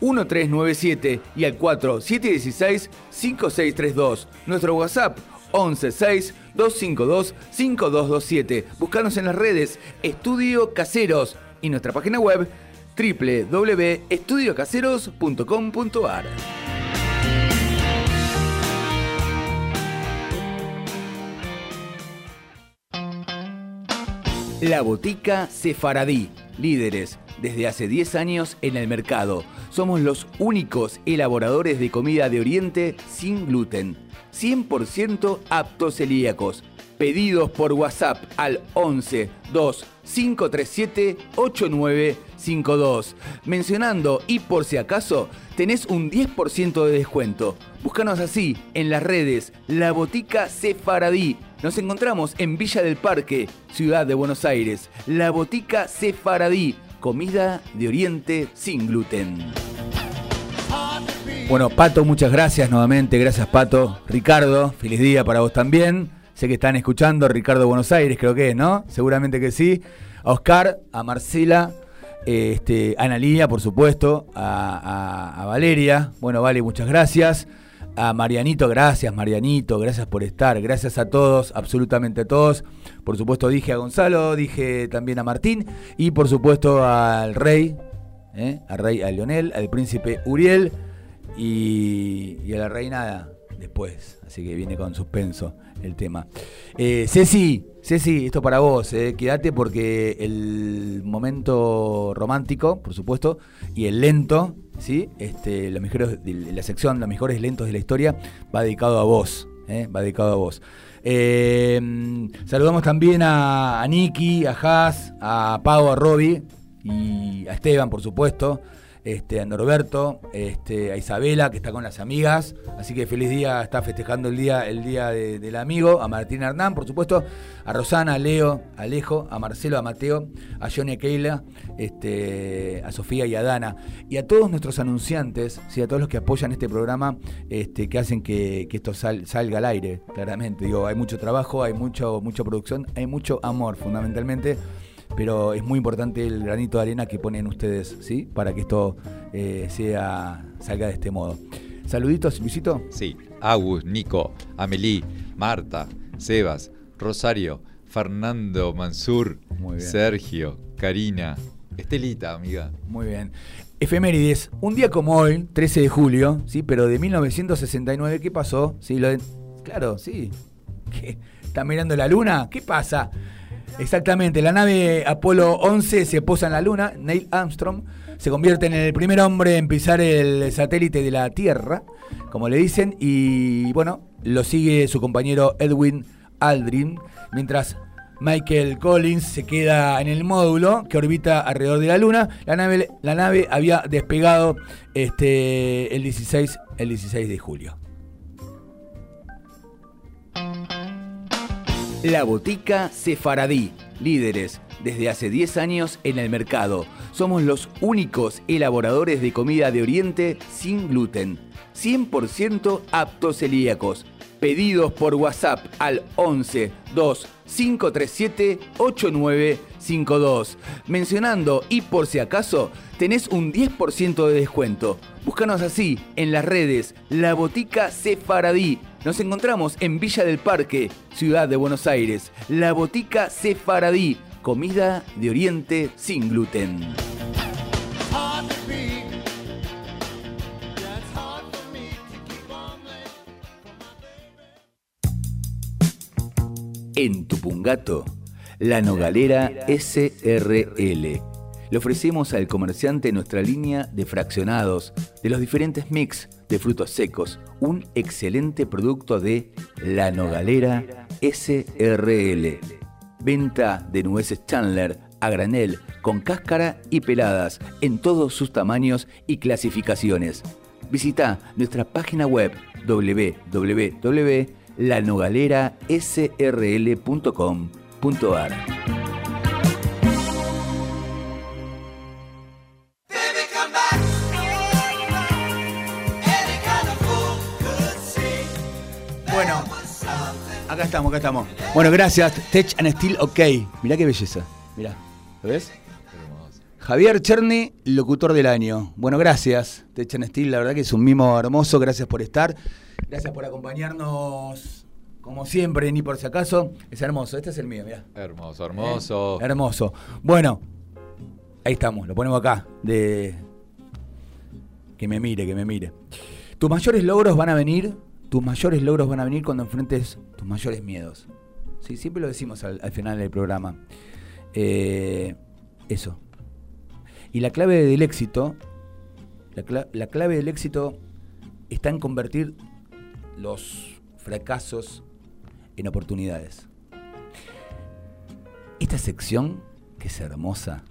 4734-1397 y al 4716-5632. Nuestro WhatsApp 116-252-5227. Buscanos en las redes Estudio Caseros y nuestra página web www.estudiocaseros.com.ar. La Botica Sefaradí, líderes desde hace 10 años en el mercado. Somos los únicos elaboradores de comida de Oriente sin gluten, 100% aptos celíacos. Pedidos por WhatsApp al 11 2 537 8952. Mencionando y por si acaso, tenés un 10% de descuento. Búscanos así en las redes La Botica Sefaradí. Nos encontramos en Villa del Parque, Ciudad de Buenos Aires. La Botica Sefaradí, comida de Oriente sin gluten. Bueno, Pato, muchas gracias nuevamente. Gracias, Pato. Ricardo, feliz día para vos también. Sé que están escuchando Ricardo Buenos Aires, creo que es, ¿no? Seguramente que sí. A Oscar, a Marcela, eh, este, a Analia, por supuesto, a, a- a Valeria. Bueno, Vale, muchas gracias. A Marianito, gracias Marianito, gracias por estar, gracias a todos, absolutamente a todos. Por supuesto dije a Gonzalo, dije también a Martín y por supuesto al rey, ¿eh? al rey, a Leonel, al príncipe Uriel y, y a la reina después. Así que viene con suspenso el tema. Eh, Ceci, Ceci, esto para vos, eh, quédate porque el momento romántico, por supuesto, y el lento, ¿sí? Este, los mejores, de la sección Los mejores lentos de la historia va dedicado a vos, eh, va dedicado a vos. Eh, saludamos también a, a Nicky, a Haas, a Pau, a Robbie y a Esteban, por supuesto este, a Norberto, este, a Isabela, que está con las amigas. Así que feliz día, está festejando el día, el día de- del amigo, a Martín Hernán, por supuesto, a Rosana, a Leo, a Alejo, a Marcelo, a Mateo, a Johnny a Keila, este, a Sofía y a Dana. Y a todos nuestros anunciantes, ¿sí? a todos los que apoyan este programa, este, que hacen que, esto sal- salga al aire, claramente. Digo, hay mucho trabajo, hay mucho, mucha producción, hay mucho amor, fundamentalmente pero es muy importante el granito de arena que ponen ustedes, ¿sí? Para que esto eh, sea, salga de este modo. Saluditos, Luisito. Sí, Agus, Nico, Amelie, Marta, Sebas, Rosario, Fernando, Mansur. Sergio, Karina, Estelita, amiga. Muy bien. Efemérides. Un día como hoy, 13 de julio, ¿sí? Pero de 1969, ¿qué pasó? ¿Sí? Lo de- Claro, sí. ¿Qué? ¿Está mirando la luna? ¿Qué pasa? Exactamente, la nave Apolo 11 se posa en la luna, Neil Armstrong se convierte en el primer hombre en pisar el satélite de la Tierra, como le dicen, y bueno, lo sigue su compañero Edwin Aldrin, mientras Michael Collins se queda en el módulo que orbita alrededor de la Luna. La nave, la nave había despegado este, el, 16, el 16 de julio. La Botica Sefaradí, líderes desde hace 10 años en el mercado. Somos los únicos elaboradores de comida de Oriente sin gluten, 100% aptos celíacos. Pedidos por WhatsApp al 11 2 537 8952. Mencionando y por si acaso, tenés un 10% de descuento. Búscanos así en las redes La Botica Sefaradí. Nos encontramos en Villa del Parque, Ciudad de Buenos Aires. La Botica Sefaradí. Comida de Oriente sin gluten. En Tupungato, la Nogalera SRL. Le ofrecemos al comerciante nuestra línea de fraccionados de los diferentes mix de frutos secos, un excelente producto de La Nogalera SRL. Venta de nueces Chandler a granel, con cáscara y peladas, en todos sus tamaños y clasificaciones. Visita nuestra página web www.lanogalerasrl.com.ar. acá estamos, acá estamos. Bueno, gracias. Tech and Steel OK. Mirá qué belleza. Mirá, ¿lo ves? Javier Cherny, locutor del año. Bueno, gracias, Tech and Steel. La verdad que es un mimo hermoso. Gracias por estar. Gracias por acompañarnos, como siempre, ni por si acaso. Es hermoso. Este es el mío, mirá. Hermoso, hermoso. Eh, hermoso. Bueno, ahí estamos. Lo ponemos acá. De... Que me mire, que me mire. Tus mayores logros van a venir. Tus mayores logros van a venir cuando enfrentes tus mayores miedos. Sí, siempre lo decimos al, al final del programa. Eh, eso. Y la clave del éxito, la, cla- la clave del éxito está en convertir los fracasos en oportunidades. Esta sección, que es hermosa,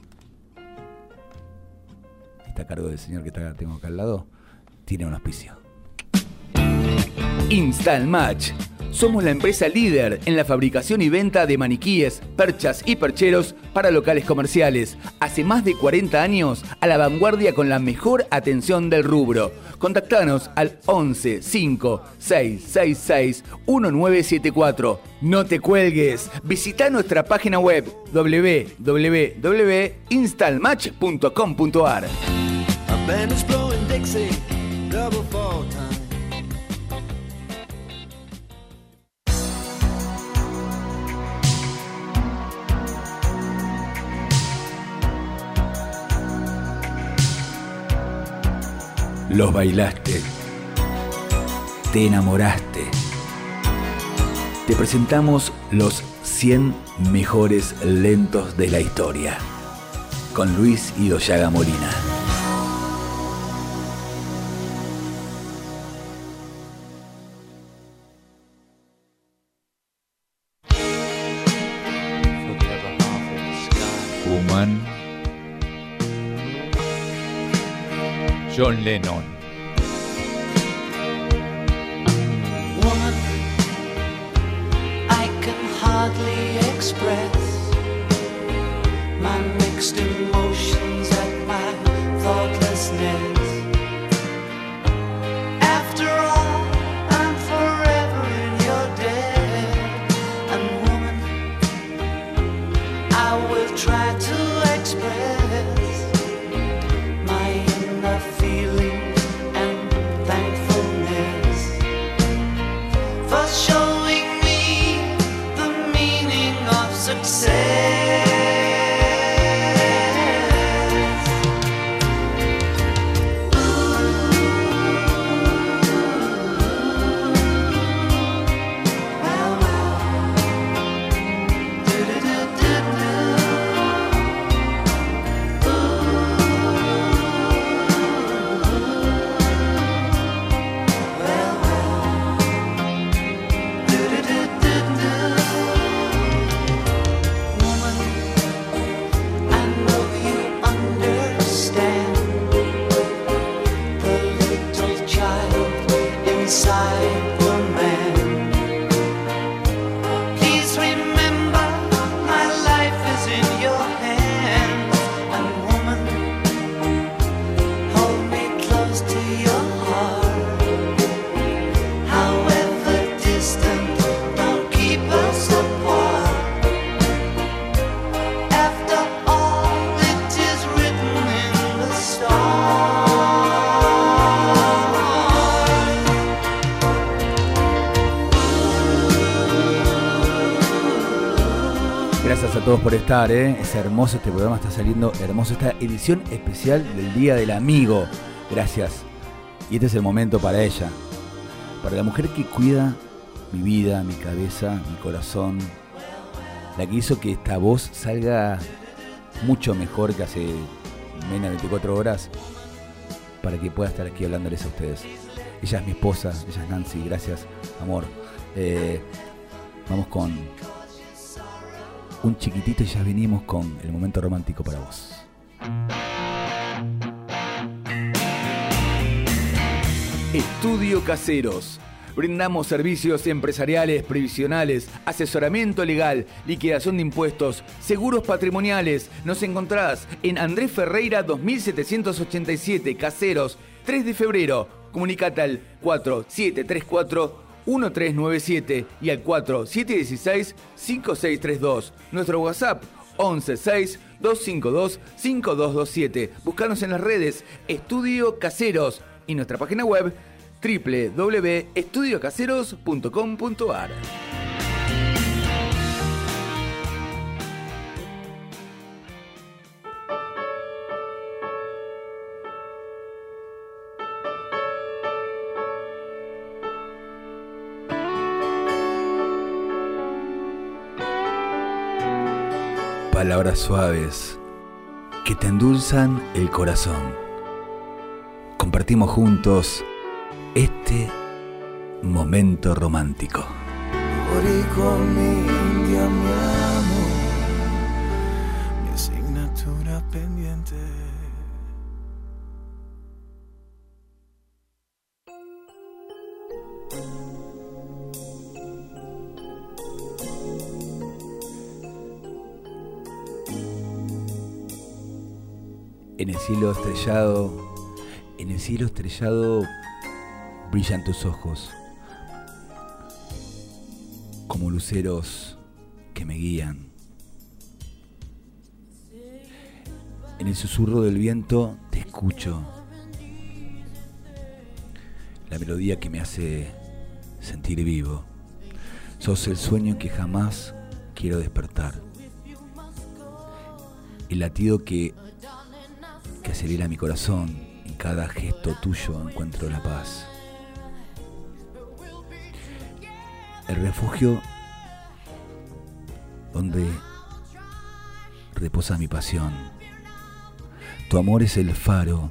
está a cargo del señor que tengo acá al lado, tiene un auspicio. Install Match. Somos la empresa líder en la fabricación y venta de maniquíes, perchas y percheros para locales comerciales. Hace más de 40 años a la vanguardia con la mejor atención del rubro. Contactanos al 11 5 666 1974. No te cuelgues. Visita nuestra página web www.installmatch.com.ar. Los bailaste. Te enamoraste. Te presentamos los 100 mejores lentos de la historia. Con Luis Idoyaga Molina. Lennon. I can hardly express my mixed emotions at my thoughtlessness. After all, I'm forever in your debt. And woman, I will try to por estar, ¿eh? es hermoso este programa, está saliendo hermoso esta edición especial del Día del Amigo. Gracias. Y este es el momento para ella, para la mujer que cuida mi vida, mi cabeza, mi corazón, la que hizo que esta voz salga mucho mejor que hace menos de 24 horas para que pueda estar aquí hablándoles a ustedes. Ella es mi esposa, ella es Nancy, gracias, amor. Eh, vamos con un chiquitito y ya venimos con el momento romántico para vos. Estudio Caseros. Brindamos servicios empresariales, previsionales, asesoramiento legal, liquidación de impuestos, seguros patrimoniales. Nos encontrás en Andrés Ferreira 2787, Caseros, 3 de febrero. Comunicate al 4734 1397 y al 4716-5632. Nuestro WhatsApp 116-252-5227. Búscanos en las redes Estudio Caseros y nuestra página web www.estudiocaseros.com.ar. Palabras suaves que te endulzan el corazón. Compartimos juntos este momento romántico. Cielo estrellado, en el cielo estrellado brillan tus ojos como luceros que me guían. En el susurro del viento te escucho. La melodía que me hace sentir vivo. Sos el sueño que jamás quiero despertar. El latido que, que acelera mi corazón. En cada gesto tuyo encuentro la paz. El refugio donde reposa mi pasión. Tu amor es el faro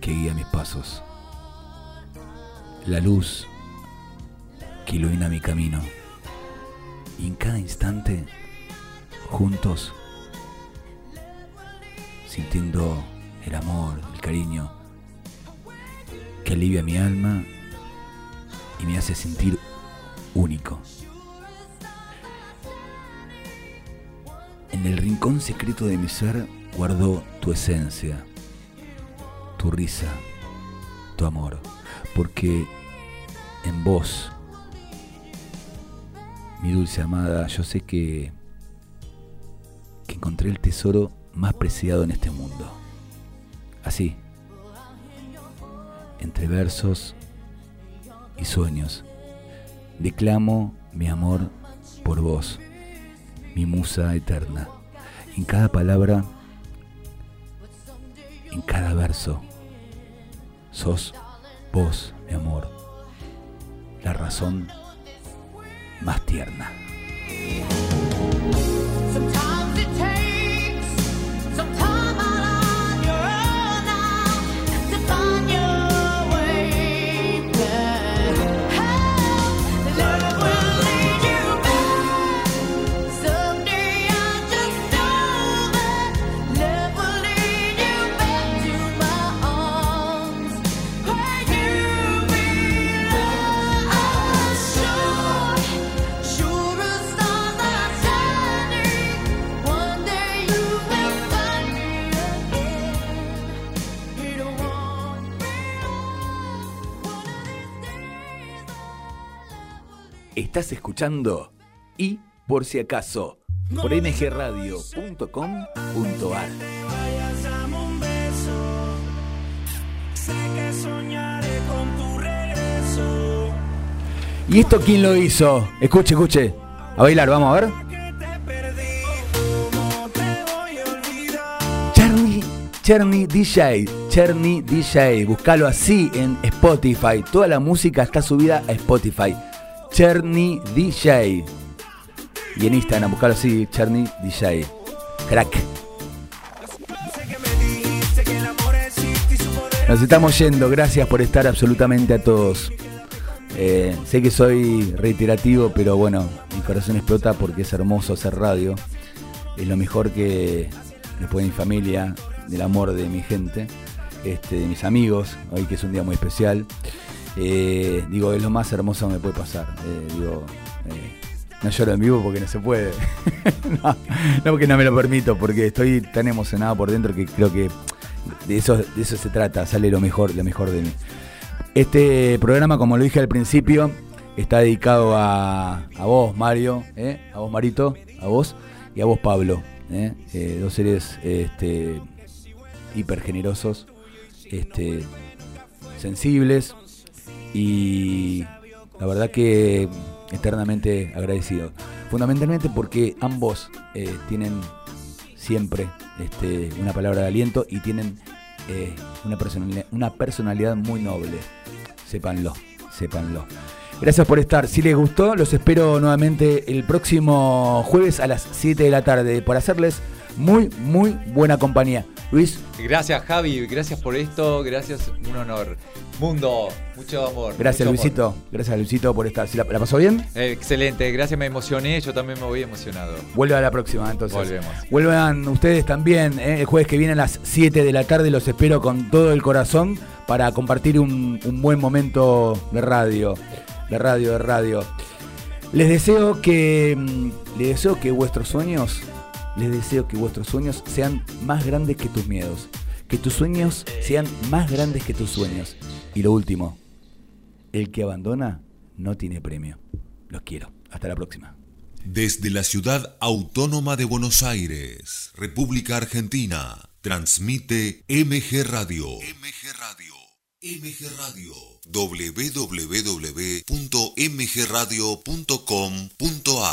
que guía mis pasos. La luz que ilumina mi camino. Y en cada instante, juntos, sintiendo el amor, el cariño, que alivia mi alma y me hace sentir único. En el rincón secreto de mi ser guardo tu esencia, tu risa, tu amor, porque en vos, mi dulce amada, yo sé que, que encontré el tesoro más preciado en este mundo. Así, entre versos y sueños, declamo mi amor por vos, mi musa eterna. En cada palabra, en cada verso, sos vos, mi amor, la razón más tierna. Estás escuchando y por si acaso por mgradio.com.ar. ¿Y esto quién lo hizo? Escuche, escuche. A bailar, vamos a ver. Cherny, Cherny DJ, Cherny DJ. Búscalo así en Spotify. Toda la música está subida a Spotify. Cherny DJ. Y en Instagram, buscalo así, Cherny DJ. Crack. Nos estamos yendo, gracias por estar absolutamente a todos. Eh, sé que soy reiterativo, pero bueno, mi corazón explota porque es hermoso hacer radio. Es lo mejor que después de mi familia, del amor de mi gente, este, de mis amigos, hoy que es un día muy especial. Eh, digo, es lo más hermoso que me puede pasar. Eh, digo, eh, no lloro en vivo porque no se puede. no, no porque no me lo permito, porque estoy tan emocionado por dentro que creo que de eso, de eso se trata, sale lo mejor, lo mejor de mí. Este programa, como lo dije al principio, está dedicado a, a vos, Mario, ¿eh? a vos, Marito, a vos y a vos, Pablo. dos seres este, hiper generosos, este, sensibles y la verdad que eternamente agradecido. Fundamentalmente porque ambos eh, tienen siempre este, una palabra de aliento y tienen eh, una, personalidad, una personalidad muy noble. Sépanlo, sépanlo. Gracias por estar. Si les gustó, los espero nuevamente el próximo jueves a las 7 de la tarde por hacerles muy, muy buena compañía. Luis, Gracias Javi, gracias por esto, gracias, un honor. Mundo, mucho amor. gracias mucho amor. Luisito, gracias Luisito por estar. ¿Sí ¿La, la pasó bien? Eh, excelente, gracias, me emocioné, yo también me voy emocionado. Vuelve a la próxima, entonces. Volvemos. Vuelvan ustedes también. ¿eh? El jueves que viene a las 7 de la tarde los espero con todo el corazón para compartir un, un buen momento de radio. De radio, de radio. Les deseo que. mm, Les deseo que vuestros sueños. Les deseo que vuestros sueños sean más grandes que tus miedos. Que tus sueños sean más grandes que tus sueños. Y lo último. El que abandona no tiene premio. Los quiero. Hasta la próxima. Desde la ciudad autónoma de Buenos Aires, República Argentina, transmite MG Radio. MG Radio. MG Radio. www.mgradio.com.ar